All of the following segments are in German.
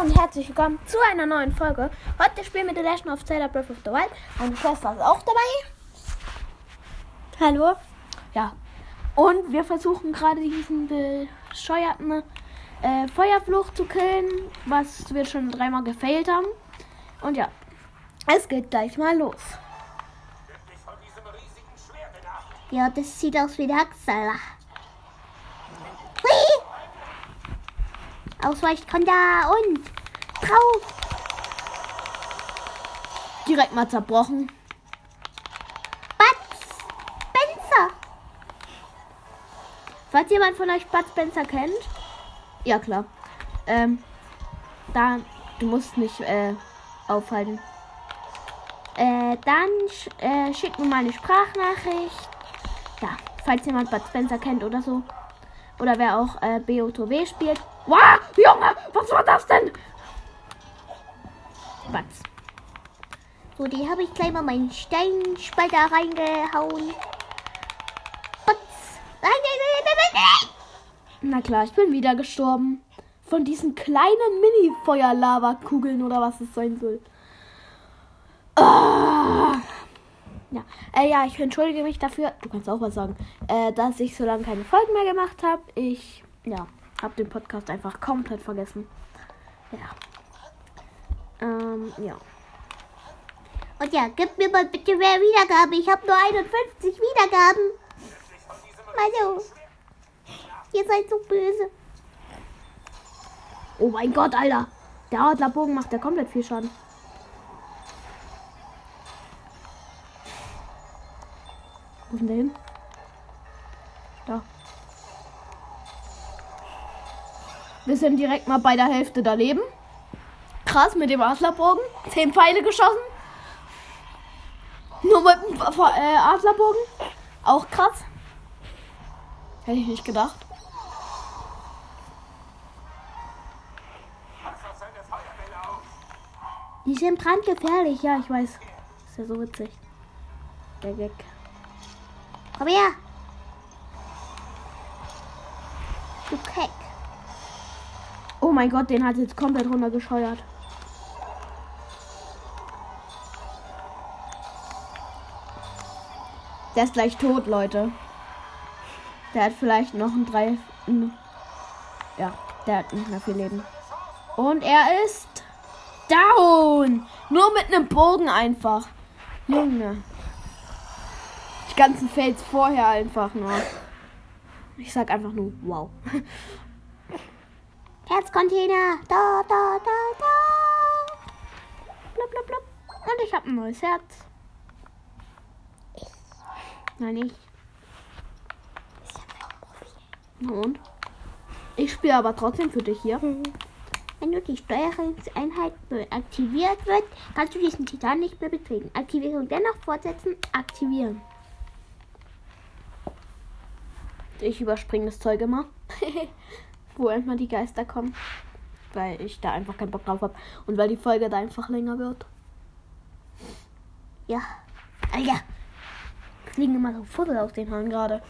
Hallo und herzlich willkommen zu einer neuen Folge. Heute spielen wir The Legend of Zelda Breath of the Wild. Meine Schwester ist auch dabei. Hallo? Ja. Und wir versuchen gerade diesen bescheuerten äh, Feuerfluch zu killen, was wir schon dreimal gefailt haben. Und ja, es geht gleich mal los. Ja, das sieht aus wie der Hacksalah. Ausweichkonter und drauf. Direkt mal zerbrochen. Bud Spencer. Falls jemand von euch Bud Spencer kennt, ja klar. Ähm, da, du musst nicht äh, aufhalten. Äh, dann sch äh, schickt mir mal eine Sprachnachricht. Ja, falls jemand Bud Spencer kennt oder so. Oder wer auch äh, BOTW spielt. Wow, Junge, was war das denn? Batz. So, die habe ich gleich mal meinen Steinspalter reingehauen. Na klar, ich bin wieder gestorben. Von diesen kleinen Mini-Feuer-Lava-Kugeln oder was es sein soll. Ah. Ja, äh, ja, ich entschuldige mich dafür. Du kannst auch was sagen. Äh, dass ich so lange keine Folgen mehr gemacht habe. Ich, ja, habe den Podcast einfach komplett vergessen. Ja. Ähm, ja. Und ja, gib mir mal bitte mehr Wiedergaben. Ich habe nur 51 Wiedergaben. Hallo. Ihr seid so böse. Oh mein Gott, Alter. Der Adlerbogen macht ja komplett viel Schaden. Wo ist denn der hin? Wir sind direkt mal bei der Hälfte daneben. Krass, mit dem Adlerbogen. Zehn Pfeile geschossen. Nur mit dem äh, Adlerbogen. Auch krass. Hätte ich nicht gedacht. Die sind brandgefährlich, ja, ich weiß. Ist ja so witzig. Der Gag. Komm her. Du Keck. Oh mein Gott, den hat jetzt komplett runtergescheuert. Der ist gleich tot, Leute. Der hat vielleicht noch ein drei. ein- Ja, der hat nicht mehr viel Leben. Und er ist down. Nur mit einem Bogen einfach. Junge. Die ganzen Fails vorher einfach nur. Ich sag einfach nur wow. Herzcontainer. Da, da, da, da. Blub, blub, blub. Und ich habe ein neues Herz. Nein, ich. Na Und? Ich spiele aber trotzdem für dich hier. Wenn du die Steuerungseinheit aktiviert wird, kannst du diesen Titan nicht mehr betreten. Aktivierung dennoch fortsetzen. Aktivieren. Ich überspringe das Zeug immer. Wo erstmal die Geister kommen. Weil ich da einfach keinen Bock drauf habe. Und weil die Folge da einfach länger wird. Ja. Alter. Es liegen immer so Fussel aus den Haaren gerade.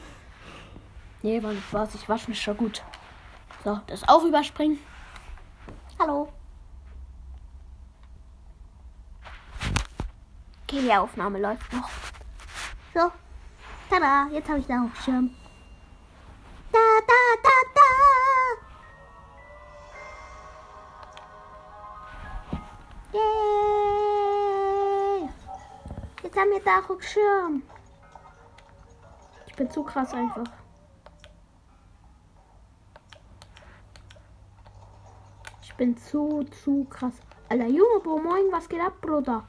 Nee, war was. Ich wasche mich schon gut. So, das auch überspringen. Hallo. Okay, die Aufnahme läuft noch. So. Tada. Jetzt habe ich da auch Schirm. Da, da, da, Jetzt haben wir da auch Schirm. Ich bin zu krass einfach. Ich bin zu, zu krass. Alter Junge, Bro, moin, was geht ab, Bruder?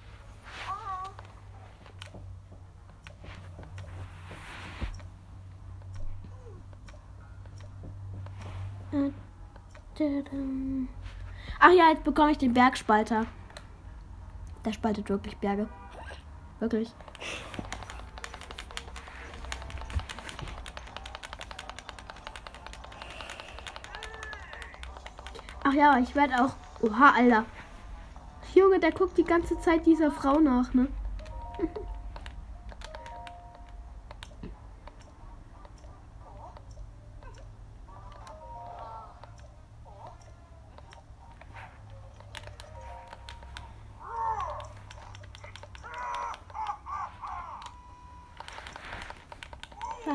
Ach ja, jetzt bekomme ich den Bergspalter. Der spaltet wirklich Berge. Wirklich. Ach ja, ich werde auch. Oha, Alter. Junge, der guckt die ganze Zeit dieser Frau nach, ne?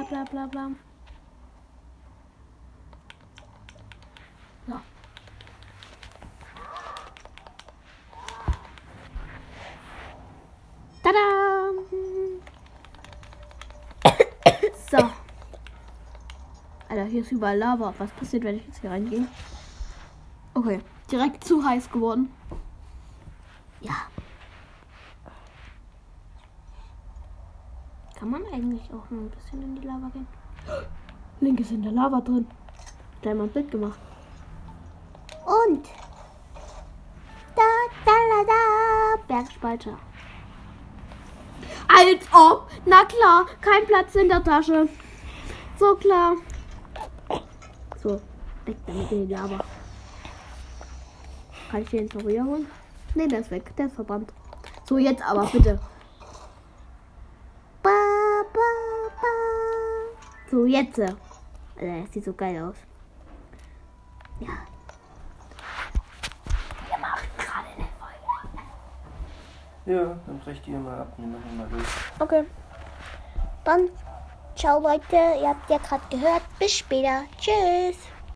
bla bla bla. So. Tada! So. Alter, hier ist überall Lava. Was passiert, wenn ich jetzt hier reingehe? Okay, direkt zu heiß geworden. Ja. Kann man eigentlich auch noch ein bisschen in die Lava gehen? Link ist in der Lava drin. Da wir ein Bild gemacht. Und da, da, da, da. Bergspalter. Als ob. Na klar, kein Platz in der Tasche. So klar. So, weg damit in die Lava. Kann ich den jetzt noch wiederholen? Ne, der ist weg. Der ist verbrannt. So, jetzt aber bitte. So, jetzt. Alter, das sieht so geil aus. Ja. Wir machen gerade eine Folge. Ja, dann brecht ihr mal ab, wir machen mal durch. Okay. Dann, ciao Leute, ihr habt ja gerade gehört. Bis später. Tschüss.